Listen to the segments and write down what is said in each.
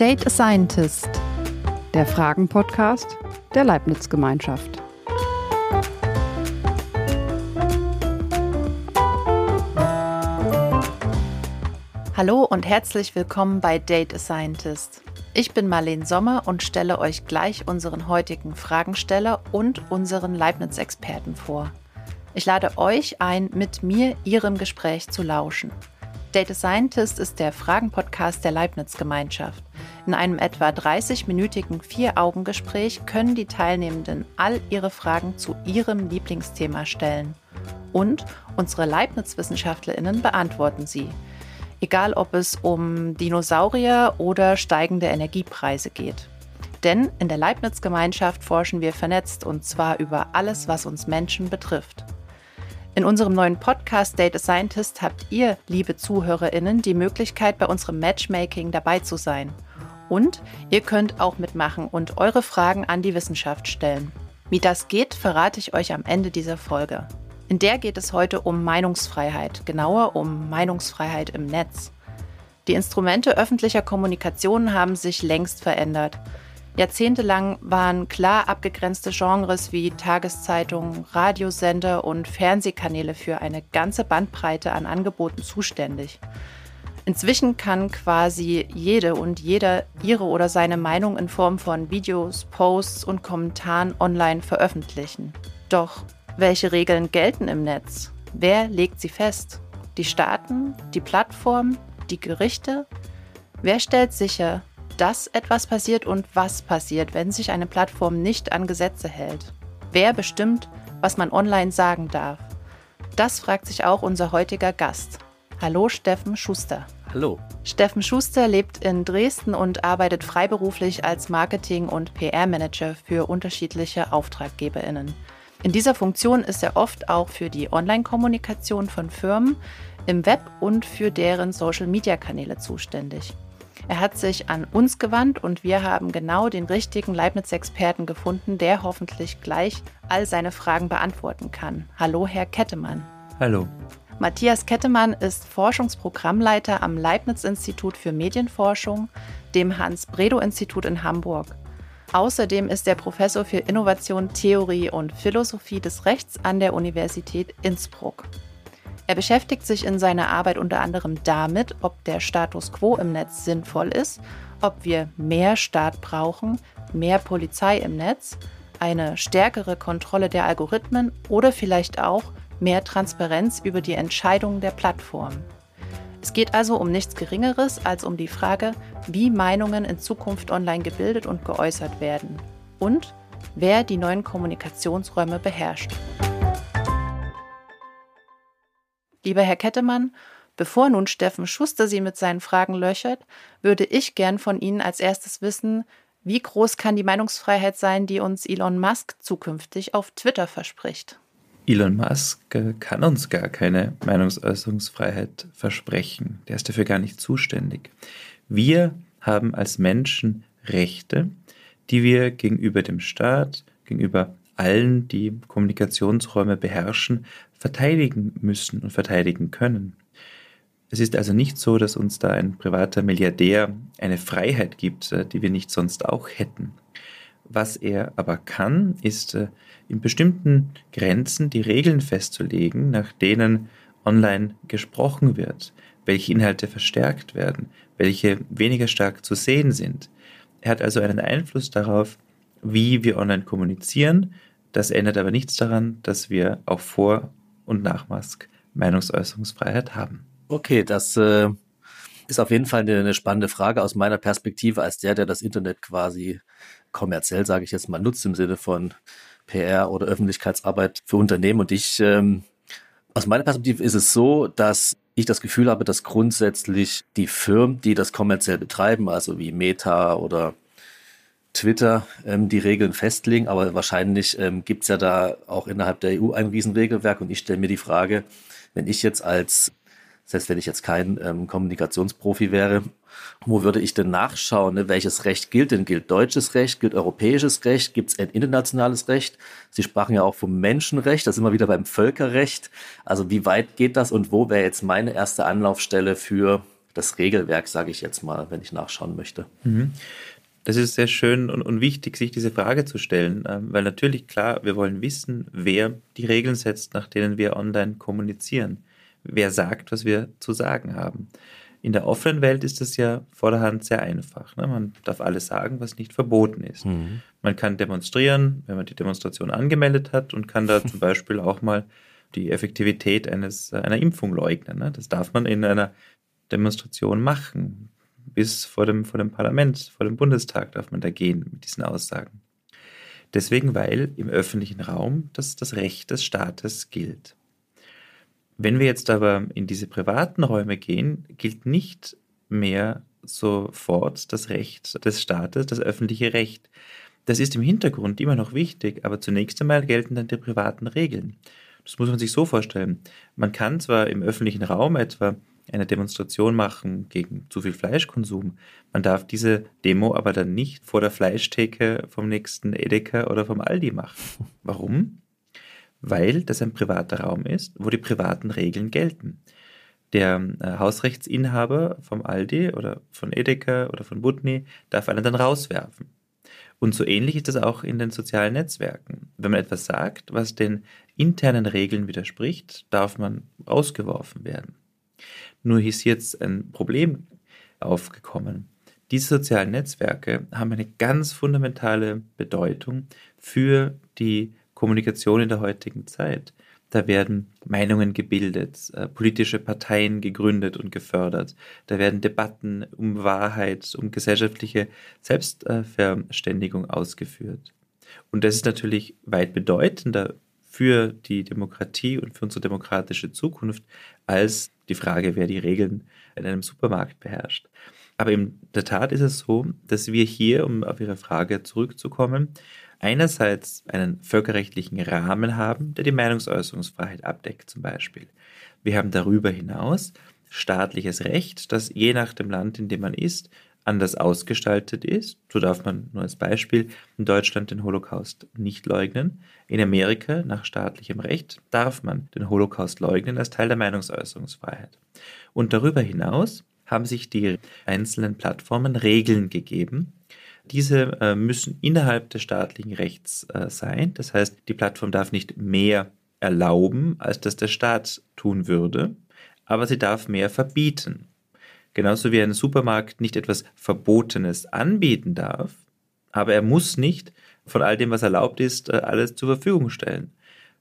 Date a Scientist, der Fragen-Podcast der Leibniz-Gemeinschaft. Hallo und herzlich willkommen bei Date a Scientist. Ich bin Marlene Sommer und stelle euch gleich unseren heutigen Fragensteller und unseren Leibniz-Experten vor. Ich lade euch ein, mit mir Ihrem Gespräch zu lauschen. Data Scientist ist der Fragen-Podcast der Leibniz-Gemeinschaft. In einem etwa 30-minütigen Vier-Augen-Gespräch können die Teilnehmenden all ihre Fragen zu ihrem Lieblingsthema stellen. Und unsere Leibniz-WissenschaftlerInnen beantworten sie. Egal, ob es um Dinosaurier oder steigende Energiepreise geht. Denn in der Leibniz-Gemeinschaft forschen wir vernetzt und zwar über alles, was uns Menschen betrifft. In unserem neuen Podcast Data Scientist habt ihr, liebe ZuhörerInnen, die Möglichkeit, bei unserem Matchmaking dabei zu sein. Und ihr könnt auch mitmachen und eure Fragen an die Wissenschaft stellen. Wie das geht, verrate ich euch am Ende dieser Folge. In der geht es heute um Meinungsfreiheit, genauer um Meinungsfreiheit im Netz. Die Instrumente öffentlicher Kommunikation haben sich längst verändert. Jahrzehntelang waren klar abgegrenzte Genres wie Tageszeitungen, Radiosender und Fernsehkanäle für eine ganze Bandbreite an Angeboten zuständig. Inzwischen kann quasi jede und jeder ihre oder seine Meinung in Form von Videos, Posts und Kommentaren online veröffentlichen. Doch welche Regeln gelten im Netz? Wer legt sie fest? Die Staaten, die Plattformen, die Gerichte? Wer stellt sicher, dass etwas passiert und was passiert, wenn sich eine Plattform nicht an Gesetze hält. Wer bestimmt, was man online sagen darf? Das fragt sich auch unser heutiger Gast. Hallo Steffen Schuster. Hallo. Steffen Schuster lebt in Dresden und arbeitet freiberuflich als Marketing- und PR-Manager für unterschiedliche Auftraggeberinnen. In dieser Funktion ist er oft auch für die Online-Kommunikation von Firmen im Web und für deren Social-Media-Kanäle zuständig. Er hat sich an uns gewandt und wir haben genau den richtigen Leibniz-Experten gefunden, der hoffentlich gleich all seine Fragen beantworten kann. Hallo, Herr Kettemann. Hallo. Matthias Kettemann ist Forschungsprogrammleiter am Leibniz-Institut für Medienforschung, dem Hans-Bredow-Institut in Hamburg. Außerdem ist er Professor für Innovation, Theorie und Philosophie des Rechts an der Universität Innsbruck. Er beschäftigt sich in seiner Arbeit unter anderem damit, ob der Status quo im Netz sinnvoll ist, ob wir mehr Staat brauchen, mehr Polizei im Netz, eine stärkere Kontrolle der Algorithmen oder vielleicht auch mehr Transparenz über die Entscheidungen der Plattformen. Es geht also um nichts Geringeres als um die Frage, wie Meinungen in Zukunft online gebildet und geäußert werden und wer die neuen Kommunikationsräume beherrscht. Lieber Herr Kettemann, bevor nun Steffen Schuster Sie mit seinen Fragen löchert, würde ich gern von Ihnen als erstes wissen, wie groß kann die Meinungsfreiheit sein, die uns Elon Musk zukünftig auf Twitter verspricht? Elon Musk kann uns gar keine Meinungsäußerungsfreiheit versprechen. Der ist dafür gar nicht zuständig. Wir haben als Menschen Rechte, die wir gegenüber dem Staat, gegenüber allen, die Kommunikationsräume beherrschen, verteidigen müssen und verteidigen können. Es ist also nicht so, dass uns da ein privater Milliardär eine Freiheit gibt, die wir nicht sonst auch hätten. Was er aber kann, ist äh, in bestimmten Grenzen die Regeln festzulegen, nach denen online gesprochen wird, welche Inhalte verstärkt werden, welche weniger stark zu sehen sind. Er hat also einen Einfluss darauf, wie wir online kommunizieren. Das ändert aber nichts daran, dass wir auch vor und nach Musk Meinungsäußerungsfreiheit haben. Okay, das äh, ist auf jeden Fall eine, eine, spannende Frage aus meiner Perspektive als der, der das Internet quasi kommerziell, sage ich jetzt mal, nutzt im Sinne von PR oder Öffentlichkeitsarbeit für Unternehmen. Und ich, ähm, aus meiner Perspektive ist es so, dass ich das Gefühl habe, dass grundsätzlich die Firmen, die das kommerziell betreiben, also wie Meta oder Twitter ähm, die Regeln festlegen, aber wahrscheinlich ähm, gibt es ja da auch innerhalb der EU ein Riesenregelwerk und ich stelle mir die Frage, wenn ich jetzt als, selbst wenn ich jetzt kein ähm, Kommunikationsprofi wäre, wo würde ich denn nachschauen, ne? welches Recht gilt denn? Gilt deutsches Recht, gilt europäisches Recht, gibt es ein internationales Recht? Sie sprachen ja auch vom Menschenrecht, das ist immer wieder beim Völkerrecht. Also wie weit geht das und wo wäre jetzt meine erste Anlaufstelle für das Regelwerk, sage ich jetzt mal, wenn ich nachschauen möchte. Mhm. Das ist sehr schön und, und, wichtig, sich diese Frage zu stellen, ähm, weil natürlich klar, wir wollen wissen, wer die Regeln setzt, nach denen wir online kommunizieren. Wer sagt, was wir zu sagen haben. In der offenen Welt ist das ja vorderhand sehr einfach. Ne? Man darf alles sagen, was nicht verboten ist. Mhm. Man kann demonstrieren, wenn man die Demonstration angemeldet hat und kann da zum Beispiel auch mal die Effektivität eines, einer Impfung leugnen. Ne? Das darf man in einer Demonstration machen. Bis vor dem, vor dem Parlament, vor dem Bundestag darf man da gehen mit diesen Aussagen. Deswegen, weil im öffentlichen Raum das, das Recht des Staates gilt. Wenn wir jetzt aber in diese privaten Räume gehen, gilt nicht mehr sofort das Recht des Staates, das öffentliche Recht. Das ist im Hintergrund immer noch wichtig, aber zunächst einmal gelten dann die privaten Regeln. Das muss man sich so vorstellen. Man kann zwar im öffentlichen Raum etwa eine Demonstration machen gegen zu viel Fleischkonsum. Man darf diese Demo aber dann nicht vor der Fleischtheke vom nächsten Edeka oder vom Aldi machen. Warum? Weil das ein privater Raum ist, wo die privaten Regeln gelten. Der äh, Hausrechtsinhaber vom Aldi oder von Edeka oder von Butni darf einen dann rauswerfen. Und so ähnlich ist das auch in den sozialen Netzwerken. Wenn man etwas sagt, was den internen Regeln widerspricht, darf man rausgeworfen werden. Nur ist jetzt ein Problem aufgekommen. Diese sozialen Netzwerke haben eine ganz fundamentale Bedeutung für die Kommunikation in der heutigen Zeit. Da werden Meinungen gebildet, äh, politische Parteien gegründet und gefördert. Da werden Debatten um Wahrheit, um gesellschaftliche Selbstverständigung ausgeführt. Und das ist natürlich weit bedeutender für die Demokratie und für unsere demokratische Zukunft als die Frage, wer die Regeln in einem Supermarkt beherrscht. Aber in der Tat ist es so, dass wir hier, um auf Ihre Frage zurückzukommen, einerseits einen völkerrechtlichen Rahmen haben, der die Meinungsäußerungsfreiheit abdeckt zum Beispiel. Wir haben darüber hinaus staatliches Recht, das je nach dem Land, in dem man ist, anders ausgestaltet ist. So darf man nur als Beispiel in Deutschland den Holocaust nicht leugnen. In Amerika nach staatlichem Recht darf man den Holocaust leugnen als Teil der Meinungsäußerungsfreiheit. Und darüber hinaus haben sich die einzelnen Plattformen Regeln gegeben, diese äh, müssen innerhalb des staatlichen Rechts äh, sein. Das heißt, die Plattform darf nicht mehr erlauben, als das der Staat tun würde, aber sie darf mehr verbieten. Genauso wie ein Supermarkt nicht etwas Verbotenes anbieten darf, aber er muss nicht von all dem, was erlaubt ist, äh, alles zur Verfügung stellen.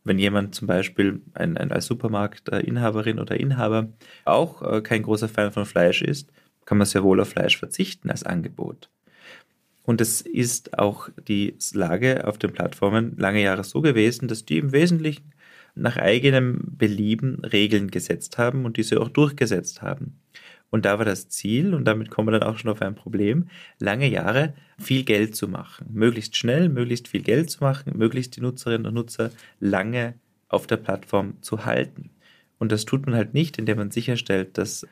Wenn jemand zum Beispiel ein, ein als Supermarktinhaberin oder Inhaber auch äh, kein großer Fan von Fleisch ist, kann man sehr wohl auf Fleisch verzichten als Angebot. Und es ist auch die Lage auf den Plattformen lange Jahre so gewesen, dass die im Wesentlichen nach eigenem Belieben Regeln gesetzt haben und diese auch durchgesetzt haben. Und da war das Ziel, und damit kommen wir dann auch schon auf ein Problem, lange Jahre viel Geld zu machen. Möglichst schnell, möglichst viel Geld zu machen, möglichst die Nutzerinnen und Nutzer lange auf der Plattform zu halten. Und das tut man halt nicht, indem man sicherstellt, dass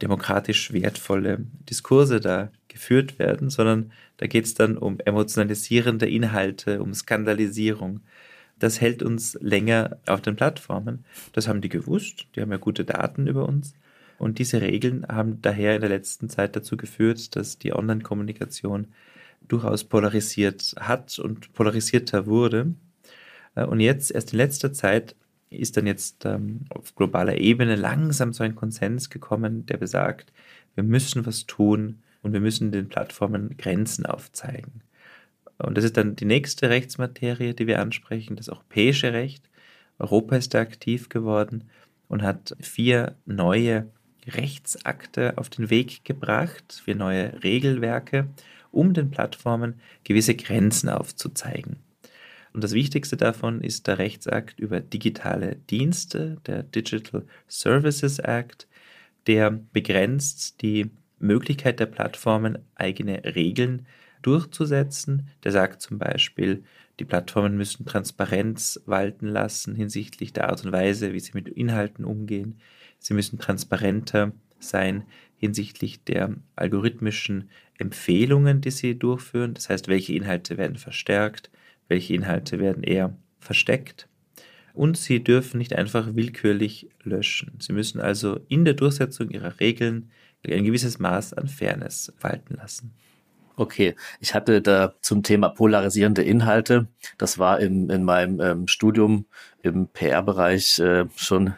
demokratisch wertvolle Diskurse da geführt werden, sondern da geht es dann um emotionalisierende Inhalte, um Skandalisierung. Das hält uns länger auf den Plattformen. Das haben die gewusst, die haben ja gute Daten über uns. Und diese Regeln haben daher in der letzten Zeit dazu geführt, dass die Online-Kommunikation durchaus polarisiert hat und polarisierter wurde. Und jetzt, erst in letzter Zeit, ist dann jetzt ähm, auf globaler Ebene langsam so ein Konsens gekommen, der besagt, wir müssen was tun und wir müssen den Plattformen Grenzen aufzeigen. Und das ist dann die nächste Rechtsmaterie, die wir ansprechen, das europäische Recht. Europa ist da aktiv geworden und hat vier neue Rechtsakte auf den Weg gebracht, vier neue Regelwerke, um den Plattformen gewisse Grenzen aufzuzeigen. Und das Wichtigste davon ist der Rechtsakt über digitale Dienste, der Digital Services Act, der begrenzt die Möglichkeit der Plattformen, eigene Regeln durchzusetzen. Der sagt zum Beispiel, die Plattformen müssen Transparenz walten lassen hinsichtlich der Art und Weise, wie sie mit Inhalten umgehen. Sie müssen transparenter sein hinsichtlich der algorithmischen Empfehlungen, die sie durchführen. Das heißt, welche Inhalte werden verstärkt, welche Inhalte werden eher versteckt. Und sie dürfen nicht einfach willkürlich löschen. Sie müssen also in der Durchsetzung ihrer Regeln ein gewisses Maß an Fairness walten lassen. Okay, ich hatte da zum Thema polarisierende Inhalte, das war in, in meinem ähm, Studium im PR-Bereich äh, schon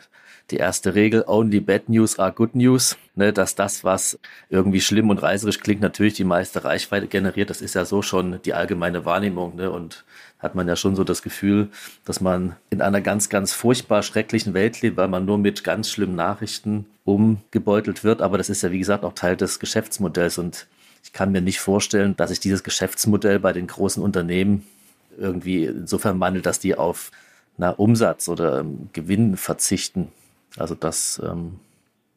die erste Regel, only bad news are good news, ne, dass das, was irgendwie schlimm und reißerisch klingt, natürlich die meiste Reichweite generiert. Das ist ja so schon die allgemeine Wahrnehmung. Ne, und hat man ja schon so das Gefühl, dass man in einer ganz, ganz furchtbar schrecklichen Welt lebt, weil man nur mit ganz schlimmen Nachrichten umgebeutelt wird. Aber das ist ja, wie gesagt, auch Teil des Geschäftsmodells. Und ich kann mir nicht vorstellen, dass sich dieses Geschäftsmodell bei den großen Unternehmen irgendwie insofern wandelt, dass die auf na, Umsatz oder ähm, Gewinn verzichten. Also das ähm,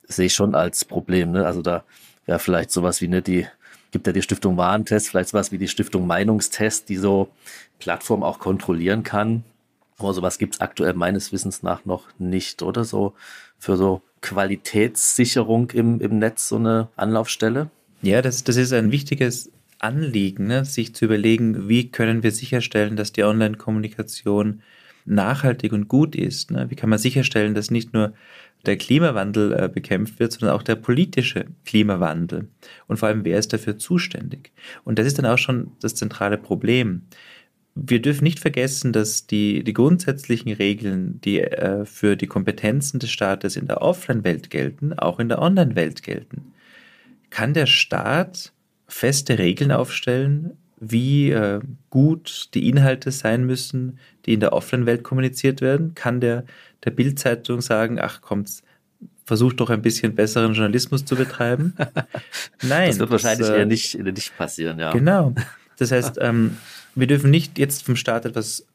sehe ich schon als Problem. Ne? Also da wäre vielleicht sowas wie ne, die gibt ja die Stiftung Warentest, vielleicht sowas wie die Stiftung Meinungstest, die so Plattform auch kontrollieren kann. Aber sowas gibt es aktuell meines Wissens nach noch nicht, oder so für so Qualitätssicherung im, im Netz so eine Anlaufstelle? Ja, das, das ist ein wichtiges Anliegen, ne? sich zu überlegen, wie können wir sicherstellen, dass die Online-Kommunikation nachhaltig und gut ist. Ne? Wie kann man sicherstellen, dass nicht nur der Klimawandel äh, bekämpft wird, sondern auch der politische Klimawandel. Und vor allem, wer ist dafür zuständig? Und das ist dann auch schon das zentrale Problem. Wir dürfen nicht vergessen, dass die, die grundsätzlichen Regeln, die äh, für die Kompetenzen des Staates in der Offline-Welt gelten, auch in der Online-Welt gelten. Kann der Staat feste Regeln aufstellen, wie äh, gut die Inhalte sein müssen, die in der Offline-Welt kommuniziert werden? Kann der, der Bild-Zeitung sagen, ach kommt, versucht doch ein bisschen besseren Journalismus zu betreiben? Nein. Das wird wahrscheinlich das, äh, eher nicht, nicht passieren, ja. Genau. Das heißt, ähm, wir dürfen nicht jetzt vom Staat etwas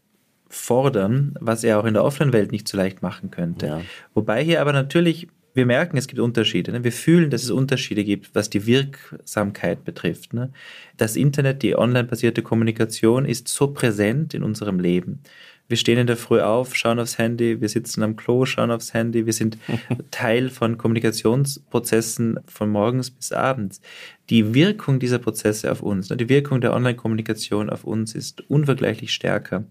fordern, was er auch in der Offline-Welt nicht so leicht machen könnte. Ja. Wobei hier aber natürlich wir merken, es gibt Unterschiede. Ne? Wir fühlen, dass es Unterschiede gibt, was die Wirksamkeit betrifft. Ne? Das Internet, die online-basierte Kommunikation ist so präsent in unserem Leben. Wir stehen in der Früh auf, schauen aufs Handy, wir sitzen am Klo, schauen aufs Handy, wir sind Teil von Kommunikationsprozessen von morgens bis abends. Die Wirkung dieser Prozesse auf uns, ne? die Wirkung der Online-Kommunikation auf uns ist unvergleichlich stärker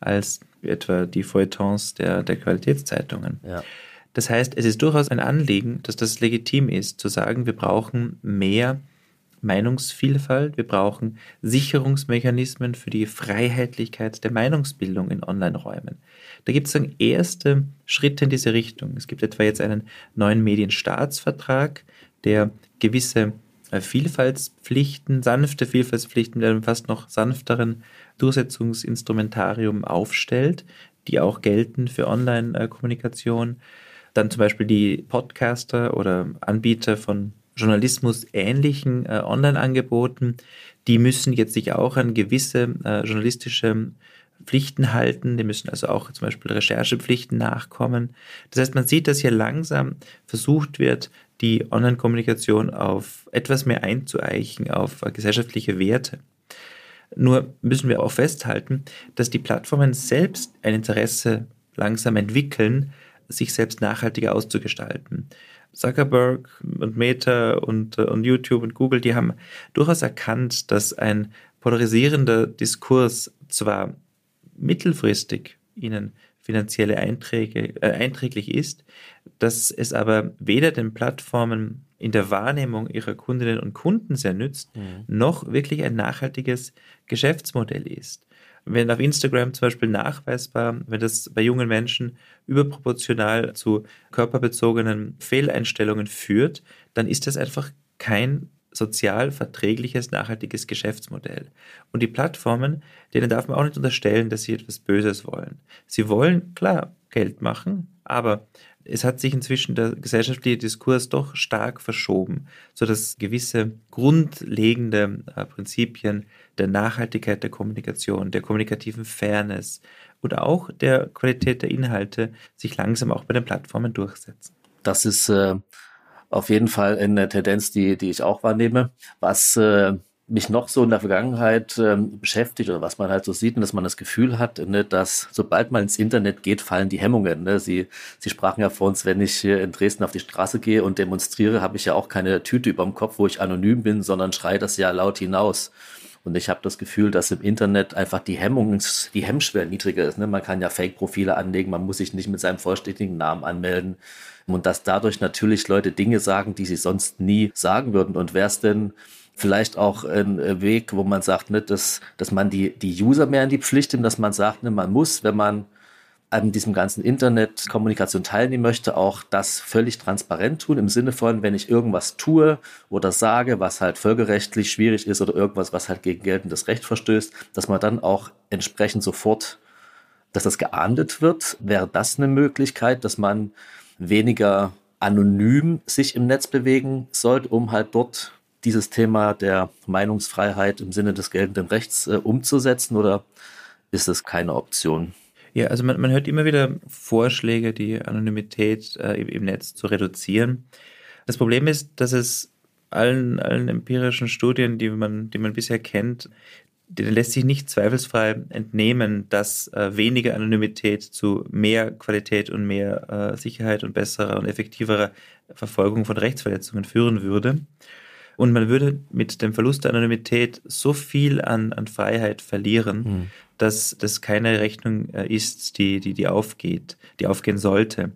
als etwa die Feuilletons der, der Qualitätszeitungen. Ja. Das heißt, es ist durchaus ein Anliegen, dass das legitim ist, zu sagen, wir brauchen mehr Meinungsvielfalt, wir brauchen Sicherungsmechanismen für die Freiheitlichkeit der Meinungsbildung in Online-Räumen. Da gibt es erste Schritte in diese Richtung. Es gibt etwa jetzt einen neuen Medienstaatsvertrag, der gewisse äh, Vielfaltspflichten, sanfte Vielfaltspflichten mit einem fast noch sanfteren Durchsetzungsinstrumentarium aufstellt, die auch gelten für Online-Kommunikation. Dann zum Beispiel die Podcaster oder Anbieter von Journalismus ähnlichen äh, Online-Angeboten, die müssen jetzt sich auch an gewisse äh, journalistische Pflichten halten. Die müssen also auch zum Beispiel Recherchepflichten nachkommen. Das heißt, man sieht, dass hier langsam versucht wird, die Online-Kommunikation auf etwas mehr einzueichen, auf äh, gesellschaftliche Werte. Nur müssen wir auch festhalten, dass die Plattformen selbst ein Interesse langsam entwickeln, sich selbst nachhaltiger auszugestalten. Zuckerberg und Meta und, äh, und YouTube und Google, die haben durchaus erkannt, dass ein polarisierender Diskurs zwar mittelfristig ihnen finanzielle Einträge, äh, einträglich ist, dass es aber weder den Plattformen in der Wahrnehmung ihrer Kundinnen und Kunden sehr nützt, mhm. noch wirklich ein nachhaltiges Geschäftsmodell ist. Wenn auf Instagram zum Beispiel nachweisbar, wenn das bei jungen Menschen überproportional zu körperbezogenen Fehleinstellungen führt, dann ist das einfach kein sozial verträgliches, nachhaltiges Geschäftsmodell. Und die Plattformen, denen darf man auch nicht unterstellen, dass sie etwas Böses wollen. Sie wollen, klar, Geld machen, aber es hat sich inzwischen der gesellschaftliche Diskurs doch stark verschoben, sodass gewisse grundlegende äh, Prinzipien der Nachhaltigkeit der Kommunikation, der kommunikativen Fairness und auch der Qualität der Inhalte sich langsam auch bei den Plattformen durchsetzen. Das ist äh, auf jeden Fall eine Tendenz, die, die ich auch wahrnehme. Was äh, mich noch so in der Vergangenheit ähm, beschäftigt oder was man halt so sieht und dass man das Gefühl hat, ne, dass sobald man ins Internet geht, fallen die Hemmungen. Ne? Sie, Sie sprachen ja vor uns, wenn ich hier in Dresden auf die Straße gehe und demonstriere, habe ich ja auch keine Tüte über dem Kopf, wo ich anonym bin, sondern schreie das ja laut hinaus. Und ich habe das Gefühl, dass im Internet einfach die Hemmung, die Hemmschwelle niedriger ist. Ne? Man kann ja Fake-Profile anlegen, man muss sich nicht mit seinem vollständigen Namen anmelden. Und dass dadurch natürlich Leute Dinge sagen, die sie sonst nie sagen würden. Und wäre es denn vielleicht auch ein Weg, wo man sagt, ne, dass, dass man die, die User mehr in die Pflicht nimmt, dass man sagt, ne, man muss, wenn man an diesem ganzen Internetkommunikation teilnehmen möchte, auch das völlig transparent tun, im Sinne von, wenn ich irgendwas tue oder sage, was halt völkerrechtlich schwierig ist oder irgendwas, was halt gegen geltendes Recht verstößt, dass man dann auch entsprechend sofort, dass das geahndet wird. Wäre das eine Möglichkeit, dass man weniger anonym sich im Netz bewegen sollte, um halt dort dieses Thema der Meinungsfreiheit im Sinne des geltenden Rechts äh, umzusetzen oder ist es keine Option? Ja, also man, man hört immer wieder Vorschläge, die Anonymität äh, im Netz zu reduzieren. Das Problem ist, dass es allen, allen empirischen Studien, die man, die man bisher kennt, denen lässt sich nicht zweifelsfrei entnehmen, dass äh, weniger Anonymität zu mehr Qualität und mehr äh, Sicherheit und besserer und effektiverer Verfolgung von Rechtsverletzungen führen würde. Und man würde mit dem Verlust der Anonymität so viel an, an Freiheit verlieren, mhm. dass das keine Rechnung äh, ist, die, die, die aufgeht, die aufgehen sollte.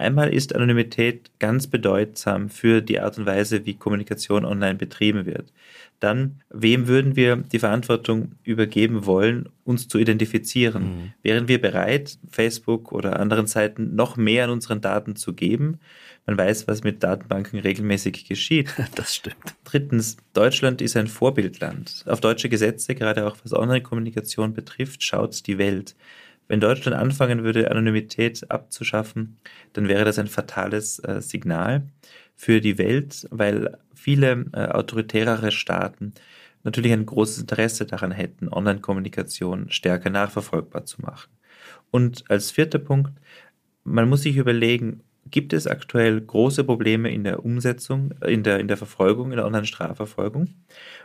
Einmal ist Anonymität ganz bedeutsam für die Art und Weise, wie Kommunikation online betrieben wird. Dann, wem würden wir die Verantwortung übergeben wollen, uns zu identifizieren? Mhm. Wären wir bereit, Facebook oder anderen Seiten noch mehr an unseren Daten zu geben? Man weiß, was mit Datenbanken regelmäßig geschieht. Das stimmt. Drittens, Deutschland ist ein Vorbildland. Auf deutsche Gesetze, gerade auch was Online-Kommunikation betrifft, schaut die Welt. Wenn Deutschland anfangen würde, Anonymität abzuschaffen, dann wäre das ein fatales äh, Signal für die Welt, weil viele äh, autoritärere Staaten natürlich ein großes Interesse daran hätten, Online-Kommunikation stärker nachverfolgbar zu machen. Und als vierter Punkt, man muss sich überlegen, gibt es aktuell große Probleme in der Umsetzung, in der, in der Verfolgung, in der Online-Strafverfolgung.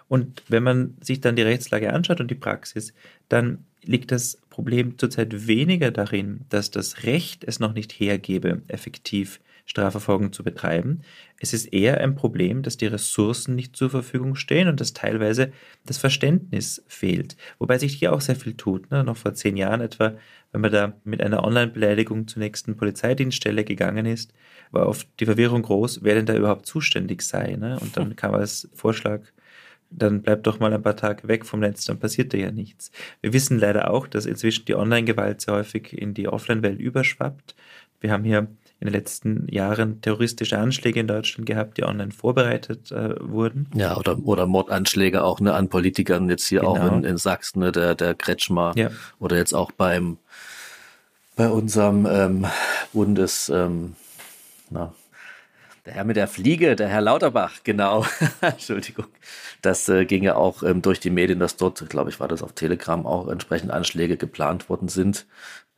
Und wenn man sich dann die Rechtslage anschaut und die Praxis, dann liegt das Problem zurzeit weniger darin, dass das Recht es noch nicht hergebe, effektiv Strafverfolgung zu betreiben. Es ist eher ein Problem, dass die Ressourcen nicht zur Verfügung stehen und dass teilweise das Verständnis fehlt. Wobei sich hier auch sehr viel tut. Ne? Noch vor zehn Jahren etwa, wenn man da mit einer Online-Beleidigung zur nächsten Polizeidienststelle gegangen ist, war oft die Verwirrung groß, wer denn da überhaupt zuständig sei. Ne? Und dann kam als Vorschlag, dann bleibt doch mal ein paar Tage weg vom Netz, dann passiert da ja nichts. Wir wissen leider auch, dass inzwischen die Online-Gewalt sehr häufig in die Offline-Welt überschwappt. Wir haben hier in den letzten Jahren terroristische Anschläge in Deutschland gehabt, die online vorbereitet äh, wurden. Ja, oder, oder Mordanschläge auch ne, an Politikern, jetzt hier genau. auch in, in Sachsen, ne, der, der Kretschmer. Ja. Oder jetzt auch beim bei unserem ähm, Bundes, ähm, na, der Herr mit der Fliege, der Herr Lauterbach, genau. Entschuldigung. Das äh, ging ja auch ähm, durch die Medien, dass dort, glaube ich, war das auf Telegram auch entsprechend Anschläge geplant worden sind.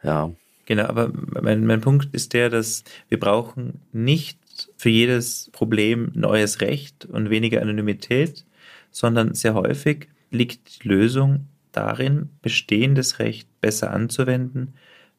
Ja, Genau, aber mein, mein Punkt ist der, dass wir brauchen nicht für jedes Problem neues Recht und weniger Anonymität, sondern sehr häufig liegt die Lösung darin, bestehendes Recht besser anzuwenden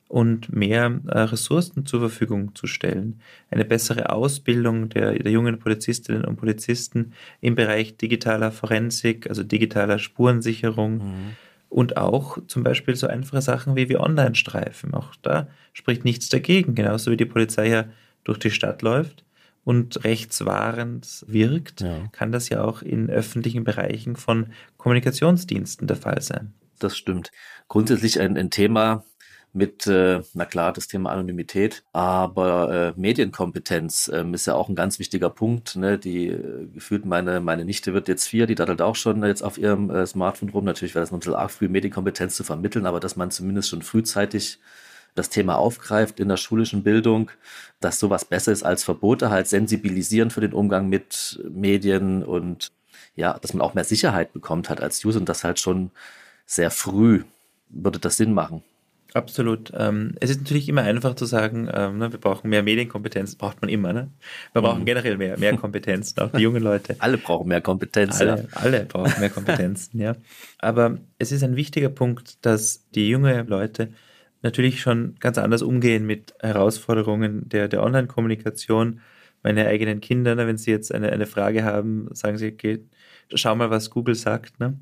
und mehr äh, Ressourcen zur Verfügung zu stellen. Eine bessere Ausbildung der, der jungen Polizistinnen und Polizisten im Bereich digitaler Forensik, also digitaler Spurensicherung. Mhm und auch zum Beispiel so einfache Sachen wie wie Online-Streifen. Auch da spricht nichts dagegen. Genauso wie die Polizei ja durch die Stadt läuft und rechtswahrend wirkt, ja. kann das ja auch in öffentlichen Bereichen von Kommunikationsdiensten der Fall sein. Das stimmt. Grundsätzlich ein, ein Thema, mit, äh, na klar, das Thema Anonymität, aber äh, Medienkompetenz ähm, ist ja auch ein ganz wichtiger Punkt. Ne? Die äh, gefühlt meine, meine Nichte wird jetzt vier, die daddelt auch schon jetzt auf ihrem äh, Smartphone rum. Natürlich wäre das noch ein bisschen arg früh, Medienkompetenz zu vermitteln, aber dass man zumindest schon frühzeitig das Thema aufgreift in der schulischen Bildung, dass sowas besser ist als Verbote, halt sensibilisieren für den Umgang mit Medien und ja, dass man auch mehr Sicherheit bekommt halt als User und das halt schon sehr früh würde das Sinn machen. Absolut. Ähm, es ist natürlich immer einfach zu sagen, ähm, ne, wir brauchen mehr Medienkompetenz, braucht man immer. Ne? Wir brauchen mhm. generell mehr, mehr Kompetenzen, auch die jungen Leute. Alle brauchen mehr Kompetenzen. Alle, ja. alle brauchen mehr Kompetenzen, ja. Aber es ist ein wichtiger Punkt, dass die jungen Leute natürlich schon ganz anders umgehen mit Herausforderungen der, der Online-Kommunikation, meine eigenen Kinder, ne, wenn sie jetzt eine, eine Frage haben, sagen sie, okay, schau mal, was Google sagt. Ne?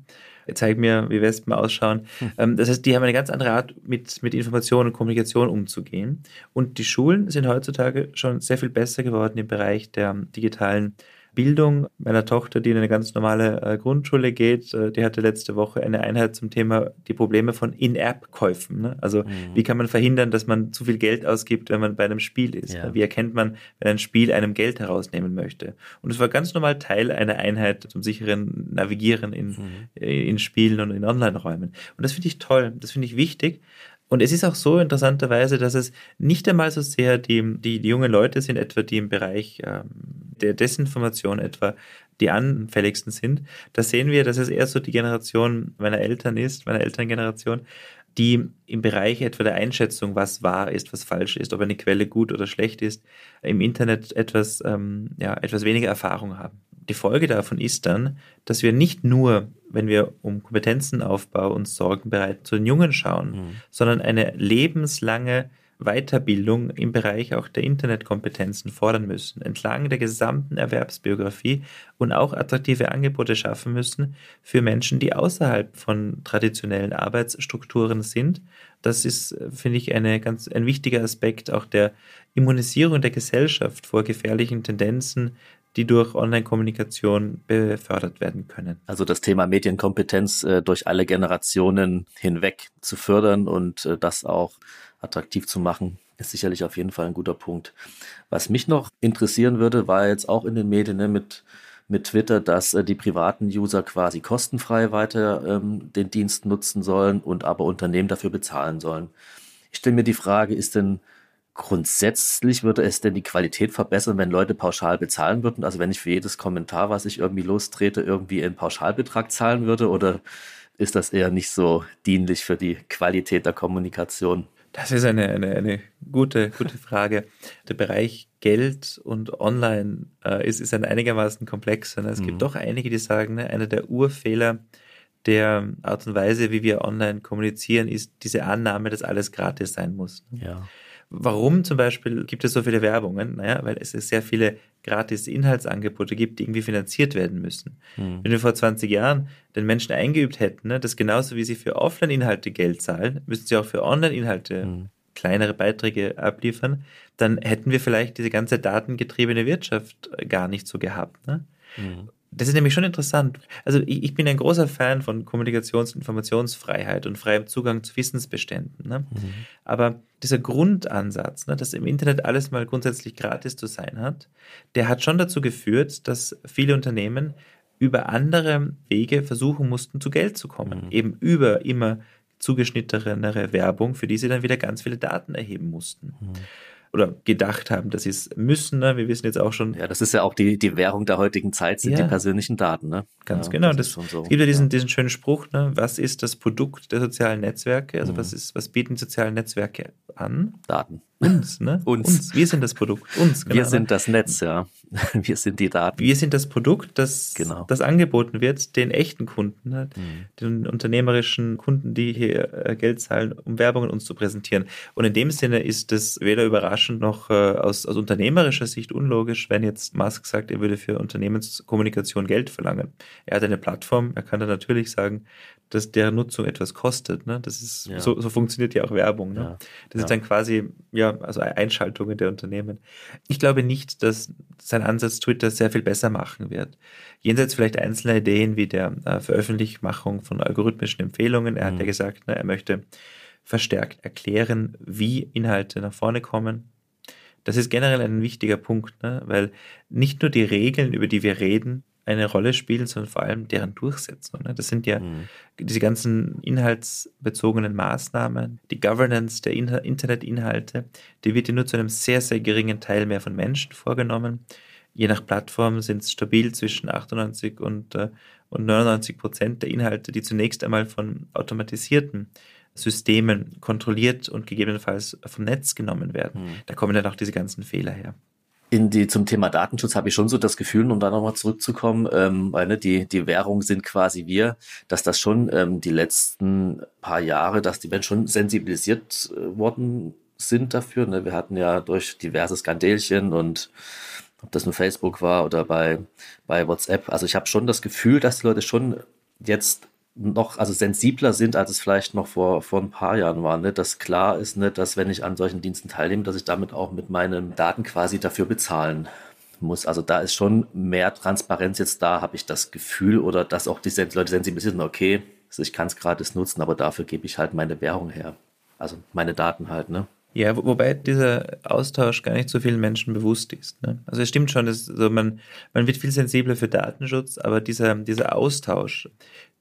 Zeig mir, wie Wespen ausschauen. Hm. Ähm, das heißt, die haben eine ganz andere Art, mit, mit Information und Kommunikation umzugehen. Und die Schulen sind heutzutage schon sehr viel besser geworden im Bereich der digitalen Bildung meiner Tochter, die in eine ganz normale äh, Grundschule geht, äh, die hatte letzte Woche eine Einheit zum Thema die Probleme von In-App-Käufen. Ne? Also mhm. wie kann man verhindern, dass man zu viel Geld ausgibt, wenn man bei einem Spiel ist? Ja. Wie erkennt man, wenn ein Spiel einem Geld herausnehmen möchte? Und es war ganz normal Teil einer Einheit zum sicheren Navigieren in, mhm. in Spielen und in Online-Räumen. Und das finde ich toll, das finde ich wichtig. Und es ist auch so interessanterweise, dass es nicht einmal so sehr die, die, die jungen Leute sind, etwa die im Bereich ähm, der Desinformation etwa die anfälligsten sind. Da sehen wir, dass es eher so die Generation meiner Eltern ist, meiner Elterngeneration, die im Bereich etwa der Einschätzung, was wahr ist, was falsch ist, ob eine Quelle gut oder schlecht ist, im Internet etwas, ähm, ja, etwas weniger Erfahrung haben. Die Folge davon ist dann, dass wir nicht nur, wenn wir um Kompetenzenaufbau uns Sorgen bereiten, zu den Jungen schauen, mhm. sondern eine lebenslange Weiterbildung im Bereich auch der Internetkompetenzen fordern müssen, entlang der gesamten Erwerbsbiografie und auch attraktive Angebote schaffen müssen für Menschen, die außerhalb von traditionellen Arbeitsstrukturen sind. Das ist, finde ich, eine ganz, ein wichtiger Aspekt auch der Immunisierung der Gesellschaft vor gefährlichen Tendenzen, die durch Online-Kommunikation befördert werden können. Also das Thema Medienkompetenz äh, durch alle Generationen hinweg zu fördern und äh, das auch attraktiv zu machen, ist sicherlich auf jeden Fall ein guter Punkt. Was mich noch interessieren würde, war jetzt auch in den Medien ne, mit, mit Twitter, dass äh, die privaten User quasi kostenfrei weiter ähm, den Dienst nutzen sollen und aber Unternehmen dafür bezahlen sollen. Ich stelle mir die Frage, ist denn grundsätzlich würde es denn die Qualität verbessern, wenn Leute pauschal bezahlen würden? Also wenn ich für jedes Kommentar, was ich irgendwie lostrete, irgendwie einen Pauschalbetrag zahlen würde? Oder ist das eher nicht so dienlich für die Qualität der Kommunikation? Das ist eine, eine, eine gute, gute Frage. Der Bereich Geld und Online äh, ist, ist ein einigermaßen komplexer. Ne? Es mhm. gibt doch einige, die sagen, ne, einer der Urfehler der Art und Weise, wie wir online kommunizieren, ist diese Annahme, dass alles gratis sein muss. Ne? Ja. Warum zum Beispiel gibt es so viele Werbungen? Naja, weil es sehr viele gratis Inhaltsangebote gibt, die irgendwie finanziert werden müssen. Mhm. Wenn wir vor 20 Jahren den Menschen eingeübt hätten, ne, dass genauso wie sie für Offline-Inhalte Geld zahlen, müssen sie auch für Online-Inhalte mhm. kleinere Beiträge abliefern, dann hätten wir vielleicht diese ganze datengetriebene Wirtschaft gar nicht so gehabt. Ne? Mhm. Das ist nämlich schon interessant. Also ich, ich, bin ein großer Fan von Kommunikations- und Informationsfreiheit und freiem Zugang zu Wissensbeständen. Ne? Mhm. Aber dieser Grundansatz, ne, dass im Internet alles mal grundsätzlich gratis zu sein hat, der hat schon dazu geführt, dass viele Unternehmen über andere Wege versuchen mussten, zu Geld zu kommen. Mhm. Eben über immer zugeschnittenere Werbung, für die sie dann wieder ganz viele Daten erheben mussten. Mhm oder gedacht haben, dass sie es müssen. Ne? Wir wissen jetzt auch schon. Ja, das ist ja auch die, die Währung der heutigen Zeit, sind ja. die persönlichen Daten. Ne? Ganz ja, genau. Das, das so. Es gibt ja diesen, diesen schönen Spruch, ne? was ist das Produkt der sozialen Netzwerke? Also mhm. was, ist, was bieten soziale Netzwerke an? Daten. Uns, ne? uns. uns. Wir sind das Produkt. Uns, genau, Wir sind ne? das Netz, ja. Wir sind die Daten. Wir sind das Produkt, das, genau. das angeboten wird, den echten Kunden, ne? mhm. den unternehmerischen Kunden, die hier äh, Geld zahlen, um Werbung an uns zu präsentieren. Und in dem Sinne ist es weder überraschend noch äh, aus, aus unternehmerischer Sicht unlogisch, wenn jetzt Musk sagt, er würde für Unternehmenskommunikation Geld verlangen. Er hat eine Plattform, er kann dann natürlich sagen, dass deren Nutzung etwas kostet. Ne? Das ist, ja. so, so funktioniert ja auch Werbung. Ne? Ja. Das ist dann quasi, ja, also Einschaltungen der Unternehmen. Ich glaube nicht, dass sein Ansatz Twitter sehr viel besser machen wird. Jenseits vielleicht einzelner Ideen wie der äh, Veröffentlichmachung von algorithmischen Empfehlungen. Er mhm. hat ja mhm. gesagt, ne, er möchte verstärkt erklären, wie Inhalte nach vorne kommen. Das ist generell ein wichtiger Punkt, ne? weil nicht nur die Regeln, über die wir reden, eine Rolle spielen, sondern vor allem deren Durchsetzung. Ne? Das sind ja mhm. diese ganzen inhaltsbezogenen Maßnahmen, die Governance der In Internetinhalte, die wird ja nur zu einem sehr, sehr geringen Teil mehr von Menschen vorgenommen. Je nach Plattform sind es stabil zwischen 98 und, äh, und 99 Prozent der Inhalte, die zunächst einmal von automatisierten Systemen kontrolliert und gegebenenfalls vom Netz genommen werden. Mhm. Da kommen dann auch diese ganzen Fehler her in die zum Thema Datenschutz habe ich schon so das Gefühl, um da nochmal zurückzukommen, ähm, weil ne, die, die Währung sind quasi wir, dass das schon ähm, die letzten paar Jahre, dass die Menschen schon sensibilisiert äh, worden sind dafür. Ne? Wir hatten ja durch diverse Skandälchen und ob das nur Facebook war oder bei, bei WhatsApp. Also ich habe schon das Gefühl, dass die Leute schon jetzt noch also sensibler sind, als es vielleicht noch vor, vor ein paar Jahren war. Ne? Dass klar ist, ne, dass wenn ich an solchen Diensten teilnehme, dass ich damit auch mit meinen Daten quasi dafür bezahlen muss. Also da ist schon mehr Transparenz jetzt da, habe ich das Gefühl, oder dass auch die Leute sensibilisiert sind, okay, also ich kann es gratis nutzen, aber dafür gebe ich halt meine Währung her. Also meine Daten halt, ne? Ja, wobei dieser Austausch gar nicht so vielen Menschen bewusst ist. Ne? Also es stimmt schon, dass, also man, man wird viel sensibler für Datenschutz, aber dieser, dieser Austausch,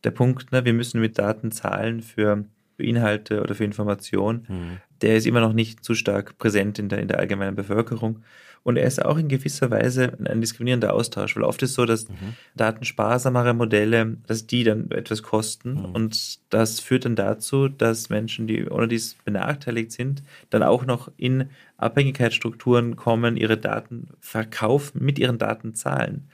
der Punkt, ne, wir müssen mit Daten zahlen für, für Inhalte oder für Informationen, mhm. der ist immer noch nicht zu stark präsent in der, in der allgemeinen Bevölkerung. Und er ist auch in gewisser Weise ein diskriminierender Austausch, weil oft ist es so, dass mhm. datensparsamere Modelle, dass die dann etwas kosten. Mhm. Und das führt dann dazu, dass Menschen, die ohne dies benachteiligt sind, dann auch noch in Abhängigkeitsstrukturen kommen, ihre Daten verkaufen, mit ihren Daten zahlen.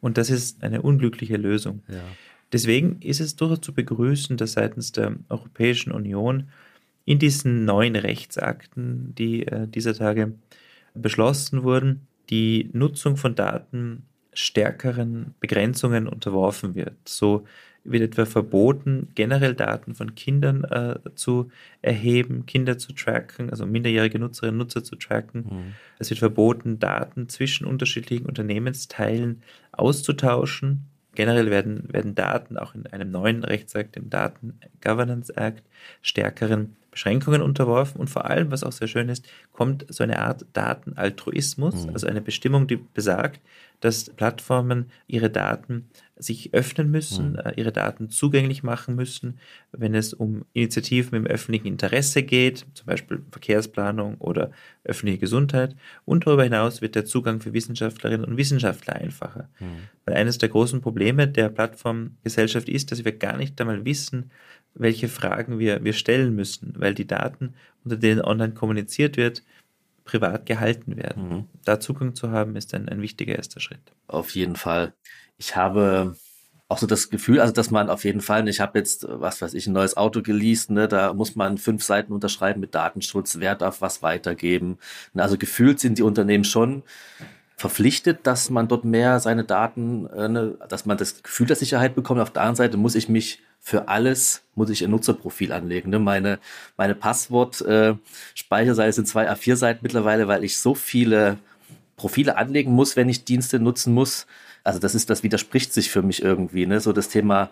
Und das ist eine unglückliche Lösung. Ja. Deswegen ist es durchaus zu begrüßen, dass seitens der Europäischen Union in diesen neuen Rechtsakten, die äh, dieser Tage beschlossen wurden, die Nutzung von Daten stärkeren Begrenzungen unterworfen wird. So wird etwa verboten, generell Daten von Kindern äh, zu erheben, Kinder zu tracken, also minderjährige Nutzerinnen und Nutzer zu tracken. Mhm. Es wird verboten, Daten zwischen unterschiedlichen Unternehmensteilen auszutauschen. Generell werden, werden Daten auch in einem neuen Rechtsakt, dem Daten Governance Act, stärkeren Beschränkungen unterworfen und vor allem, was auch sehr schön ist, kommt so eine Art Datenaltruismus, mhm. also eine Bestimmung, die besagt, dass Plattformen ihre Daten sich öffnen müssen, mhm. Ihre Daten zugänglich machen müssen, wenn es um Initiativen im öffentlichen Interesse geht, zum Beispiel Verkehrsplanung oder öffentliche Gesundheit. Und darüber hinaus wird der Zugang für Wissenschaftlerinnen und Wissenschaftler einfacher. Mhm. Weil eines der großen Probleme der Plattformgesellschaft ist, dass wir gar nicht einmal wissen, welche Fragen wir, wir stellen müssen, weil die Daten, unter denen online kommuniziert wird, privat gehalten werden. Mhm. Da Zugang zu haben, ist ein, ein wichtiger erster Schritt. Auf jeden Fall. Ich habe auch so das Gefühl, also dass man auf jeden Fall, ich habe jetzt, was weiß ich, ein neues Auto geleast, ne, da muss man fünf Seiten unterschreiben mit Datenschutz, wer darf was weitergeben. Also gefühlt sind die Unternehmen schon verpflichtet, dass man dort mehr seine Daten, äh, ne, dass man das Gefühl der Sicherheit bekommt. Auf der anderen Seite muss ich mich für alles, muss ich ein Nutzerprofil anlegen. Ne? Meine, meine Passwort-Speicherseite äh, sind zwei A4-Seiten mittlerweile, weil ich so viele Profile anlegen muss, wenn ich Dienste nutzen muss. Also das ist, das widerspricht sich für mich irgendwie. Ne? So das Thema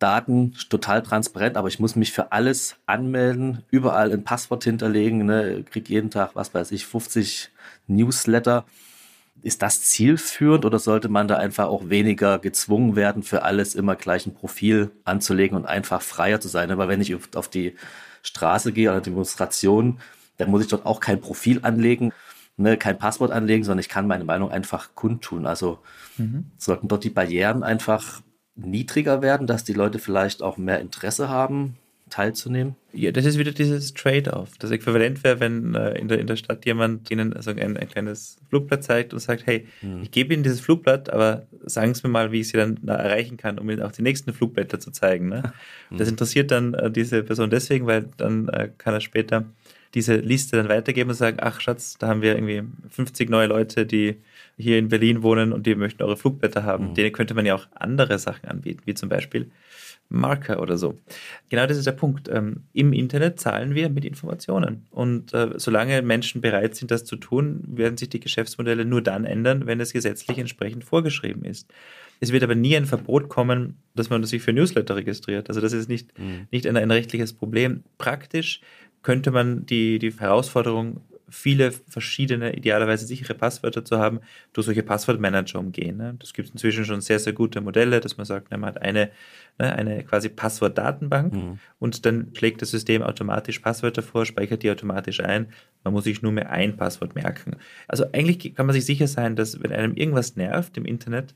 Daten total transparent, aber ich muss mich für alles anmelden, überall ein Passwort hinterlegen, ne? krieg jeden Tag, was weiß ich, 50 Newsletter ist das zielführend oder sollte man da einfach auch weniger gezwungen werden, für alles immer gleich ein Profil anzulegen und einfach freier zu sein? Aber wenn ich auf die Straße gehe oder Demonstration, dann muss ich dort auch kein Profil anlegen, ne, kein Passwort anlegen, sondern ich kann meine Meinung einfach kundtun. Also mhm. sollten dort die Barrieren einfach niedriger werden, dass die Leute vielleicht auch mehr Interesse haben, teilzunehmen? Ja, das ist wieder dieses Trade-off. Das Äquivalent wäre, wenn äh, in, der, in der Stadt jemand Ihnen also ein, ein kleines Flugblatt zeigt und sagt, hey, hm. ich gebe Ihnen dieses Flugblatt, aber sagen Sie mir mal, wie ich Sie dann erreichen kann, um Ihnen auch die nächsten Flugblätter zu zeigen. Ne? Hm. Das interessiert dann äh, diese Person deswegen, weil dann äh, kann er später diese Liste dann weitergeben und sagen, ach Schatz, da haben wir irgendwie 50 neue Leute, die hier in Berlin wohnen und die möchten eure Flugblätter haben. Mhm. Denen könnte man ja auch andere Sachen anbieten, wie zum Beispiel Marker oder so. Genau das ist der Punkt. Ähm, Im Internet zahlen wir mit Informationen. Und äh, solange Menschen bereit sind, das zu tun, werden sich die Geschäftsmodelle nur dann ändern, wenn es gesetzlich entsprechend vorgeschrieben ist. Es wird aber nie ein Verbot kommen, dass man sich für Newsletter registriert. Also das ist nicht, mhm. nicht ein, ein rechtliches Problem. Praktisch könnte man die, die Herausforderung viele verschiedene, idealerweise sichere Passwörter zu haben, durch solche Passwortmanager umgehen. Ne? Das gibt inzwischen schon sehr, sehr gute Modelle, dass man sagt, man hat eine, ne, eine quasi Passwortdatenbank mhm. und dann schlägt das System automatisch Passwörter vor, speichert die automatisch ein. Man muss sich nur mehr ein Passwort merken. Also eigentlich kann man sich sicher sein, dass wenn einem irgendwas nervt im Internet,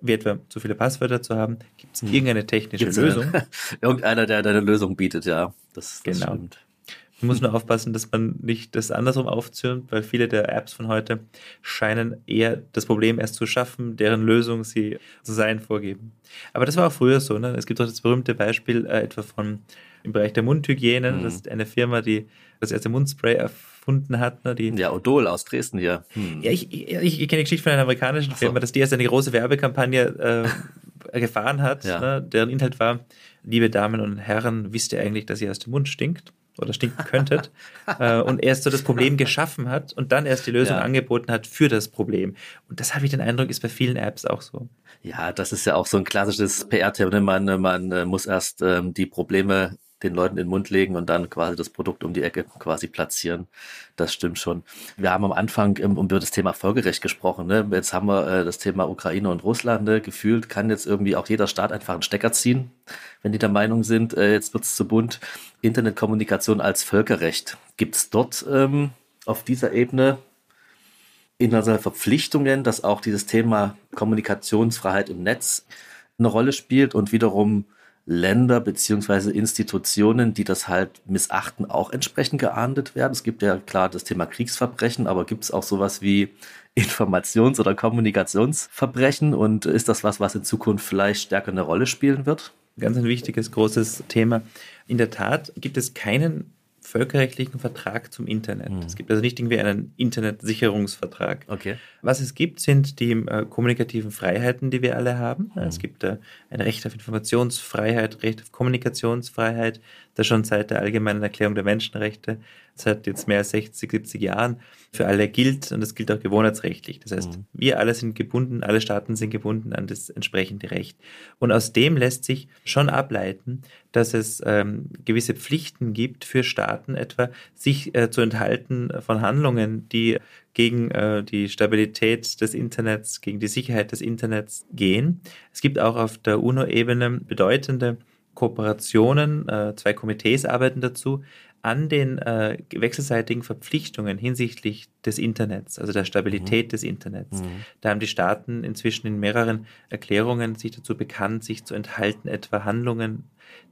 wie etwa zu viele Passwörter zu haben, gibt es mhm. irgendeine technische Gibt's Lösung. Irgendeiner, der eine Lösung bietet, ja. Das, das genau. stimmt. Man muss nur aufpassen, dass man nicht das andersrum aufzürnt, weil viele der Apps von heute scheinen eher das Problem erst zu schaffen, deren Lösung sie zu sein vorgeben. Aber das war auch früher so. Ne? Es gibt auch das berühmte Beispiel äh, etwa von im Bereich der Mundhygiene. Mhm. Das ist eine Firma, die das erste Mundspray erfunden hat. Ne, die, ja, Odol aus Dresden hier. Hm. Ja, ich, ich, ich kenne die Geschichte von einer amerikanischen so. Firma, dass die erst eine große Werbekampagne äh, gefahren hat, ja. ne, deren Inhalt war, liebe Damen und Herren, wisst ihr eigentlich, dass ihr aus dem Mund stinkt? Oder stinken könntet äh, und erst so das Problem geschaffen hat und dann erst die Lösung ja. angeboten hat für das Problem. Und das habe ich den Eindruck, ist bei vielen Apps auch so. Ja, das ist ja auch so ein klassisches PR-Thema. Man, man äh, muss erst ähm, die Probleme den Leuten in den Mund legen und dann quasi das Produkt um die Ecke quasi platzieren. Das stimmt schon. Wir haben am Anfang um, über das Thema Völkerrecht gesprochen. Ne? Jetzt haben wir äh, das Thema Ukraine und Russland. Ne? Gefühlt kann jetzt irgendwie auch jeder Staat einfach einen Stecker ziehen, wenn die der Meinung sind, äh, jetzt wird es zu bunt. Internetkommunikation als Völkerrecht. Gibt es dort ähm, auf dieser Ebene internationale Verpflichtungen, dass auch dieses Thema Kommunikationsfreiheit im Netz eine Rolle spielt und wiederum Länder beziehungsweise Institutionen, die das halt missachten, auch entsprechend geahndet werden. Es gibt ja klar das Thema Kriegsverbrechen, aber gibt es auch sowas wie Informations- oder Kommunikationsverbrechen und ist das was, was in Zukunft vielleicht stärker eine Rolle spielen wird? Ganz ein wichtiges, großes Thema. In der Tat gibt es keinen völkerrechtlichen Vertrag zum Internet. Mhm. Es gibt also nicht irgendwie einen Internetsicherungsvertrag. Okay. Was es gibt, sind die äh, kommunikativen Freiheiten, die wir alle haben. Mhm. Es gibt äh, ein Recht auf Informationsfreiheit, Recht auf Kommunikationsfreiheit, das schon seit der Allgemeinen Erklärung der Menschenrechte seit jetzt mehr als 60, 70 Jahren für alle gilt und das gilt auch gewohnheitsrechtlich. Das heißt, mhm. wir alle sind gebunden, alle Staaten sind gebunden an das entsprechende Recht. Und aus dem lässt sich schon ableiten, dass es ähm, gewisse Pflichten gibt für Staaten, etwa sich äh, zu enthalten von Handlungen, die gegen äh, die Stabilität des Internets, gegen die Sicherheit des Internets gehen. Es gibt auch auf der UNO-Ebene bedeutende Kooperationen, äh, zwei Komitees arbeiten dazu, an den äh, wechselseitigen Verpflichtungen hinsichtlich des Internets, also der Stabilität mhm. des Internets. Mhm. Da haben die Staaten inzwischen in mehreren Erklärungen sich dazu bekannt, sich zu enthalten, etwa Handlungen,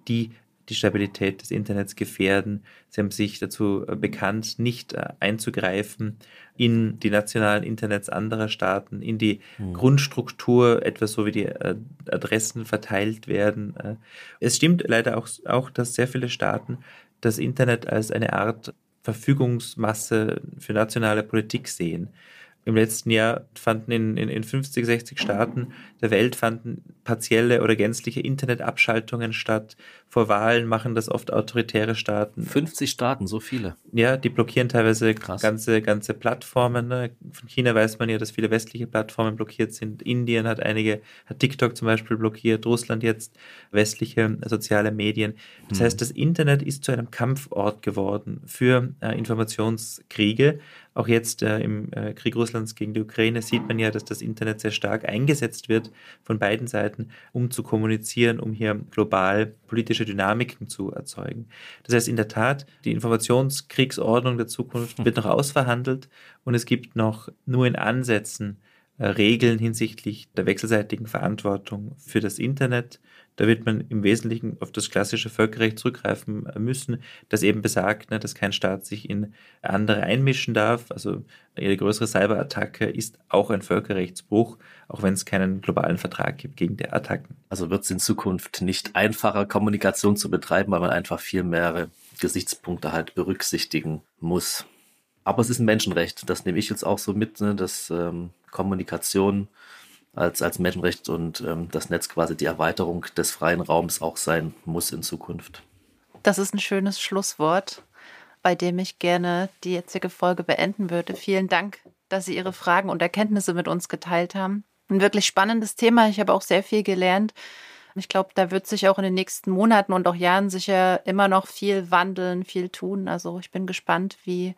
die die Stabilität des Internets gefährden. Sie haben sich dazu äh, bekannt, nicht äh, einzugreifen in die nationalen Internets anderer Staaten, in die mhm. Grundstruktur, etwas so wie die äh, Adressen verteilt werden. Es stimmt leider auch, auch, dass sehr viele Staaten das Internet als eine Art Verfügungsmasse für nationale Politik sehen. Im letzten Jahr fanden in, in, in 50, 60 Staaten der Welt fanden partielle oder gänzliche Internetabschaltungen statt. Vor Wahlen machen das oft autoritäre Staaten. 50 Staaten, so viele. Ja, die blockieren teilweise Krass. ganze, ganze Plattformen. Ne? Von China weiß man ja, dass viele westliche Plattformen blockiert sind. Indien hat einige, hat TikTok zum Beispiel blockiert, Russland jetzt westliche soziale Medien. Das hm. heißt, das Internet ist zu einem Kampfort geworden für äh, Informationskriege. Auch jetzt äh, im äh, Krieg Russlands gegen die Ukraine sieht man ja, dass das Internet sehr stark eingesetzt wird von beiden Seiten, um zu kommunizieren, um hier global politische Dynamiken zu erzeugen. Das heißt, in der Tat, die Informationskriegsordnung der Zukunft wird noch ausverhandelt und es gibt noch nur in Ansätzen äh, Regeln hinsichtlich der wechselseitigen Verantwortung für das Internet. Da wird man im Wesentlichen auf das klassische Völkerrecht zurückgreifen müssen, das eben besagt, ne, dass kein Staat sich in andere einmischen darf. Also jede größere Cyberattacke ist auch ein Völkerrechtsbruch, auch wenn es keinen globalen Vertrag gibt gegen die Attacken. Also wird es in Zukunft nicht einfacher, Kommunikation zu betreiben, weil man einfach viel mehr Gesichtspunkte halt berücksichtigen muss. Aber es ist ein Menschenrecht, das nehme ich jetzt auch so mit, ne, dass ähm, Kommunikation als, als Menschenrecht und ähm, das Netz quasi die Erweiterung des freien Raums auch sein muss in Zukunft. Das ist ein schönes Schlusswort, bei dem ich gerne die jetzige Folge beenden würde. Vielen Dank, dass Sie Ihre Fragen und Erkenntnisse mit uns geteilt haben. Ein wirklich spannendes Thema. Ich habe auch sehr viel gelernt. Ich glaube, da wird sich auch in den nächsten Monaten und auch Jahren sicher immer noch viel wandeln, viel tun. Also ich bin gespannt, wie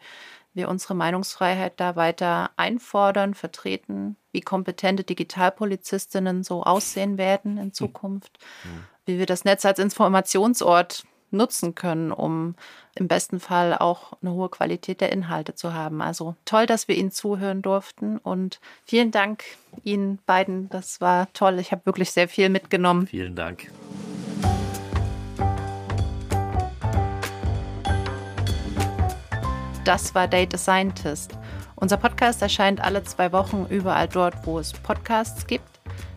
wir unsere Meinungsfreiheit da weiter einfordern, vertreten, wie kompetente Digitalpolizistinnen so aussehen werden in Zukunft, mhm. wie wir das Netz als Informationsort nutzen können, um im besten Fall auch eine hohe Qualität der Inhalte zu haben. Also toll, dass wir Ihnen zuhören durften und vielen Dank Ihnen beiden. Das war toll. Ich habe wirklich sehr viel mitgenommen. Vielen Dank. Das war Data Scientist. Unser Podcast erscheint alle zwei Wochen überall dort, wo es Podcasts gibt.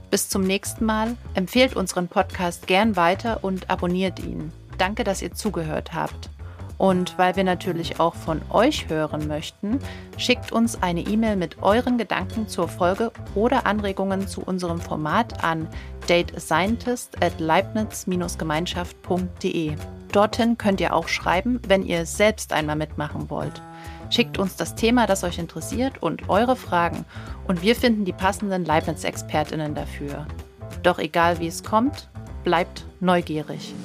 Bis zum nächsten Mal. Empfehlt unseren Podcast gern weiter und abonniert ihn. Danke, dass ihr zugehört habt. Und weil wir natürlich auch von euch hören möchten, schickt uns eine E-Mail mit euren Gedanken zur Folge oder Anregungen zu unserem Format an dateascientist at leibniz-gemeinschaft.de. Dorthin könnt ihr auch schreiben, wenn ihr selbst einmal mitmachen wollt. Schickt uns das Thema, das euch interessiert und eure Fragen und wir finden die passenden Leibniz-ExpertInnen dafür. Doch egal wie es kommt, bleibt neugierig.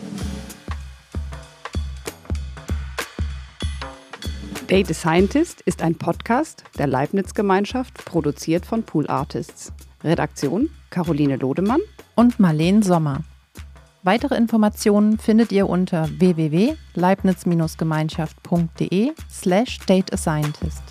Date a Scientist ist ein Podcast der Leibniz-Gemeinschaft, produziert von Pool Artists. Redaktion Caroline Lodemann und Marleen Sommer. Weitere Informationen findet ihr unter www.leibniz-gemeinschaft.de slash dateascientist.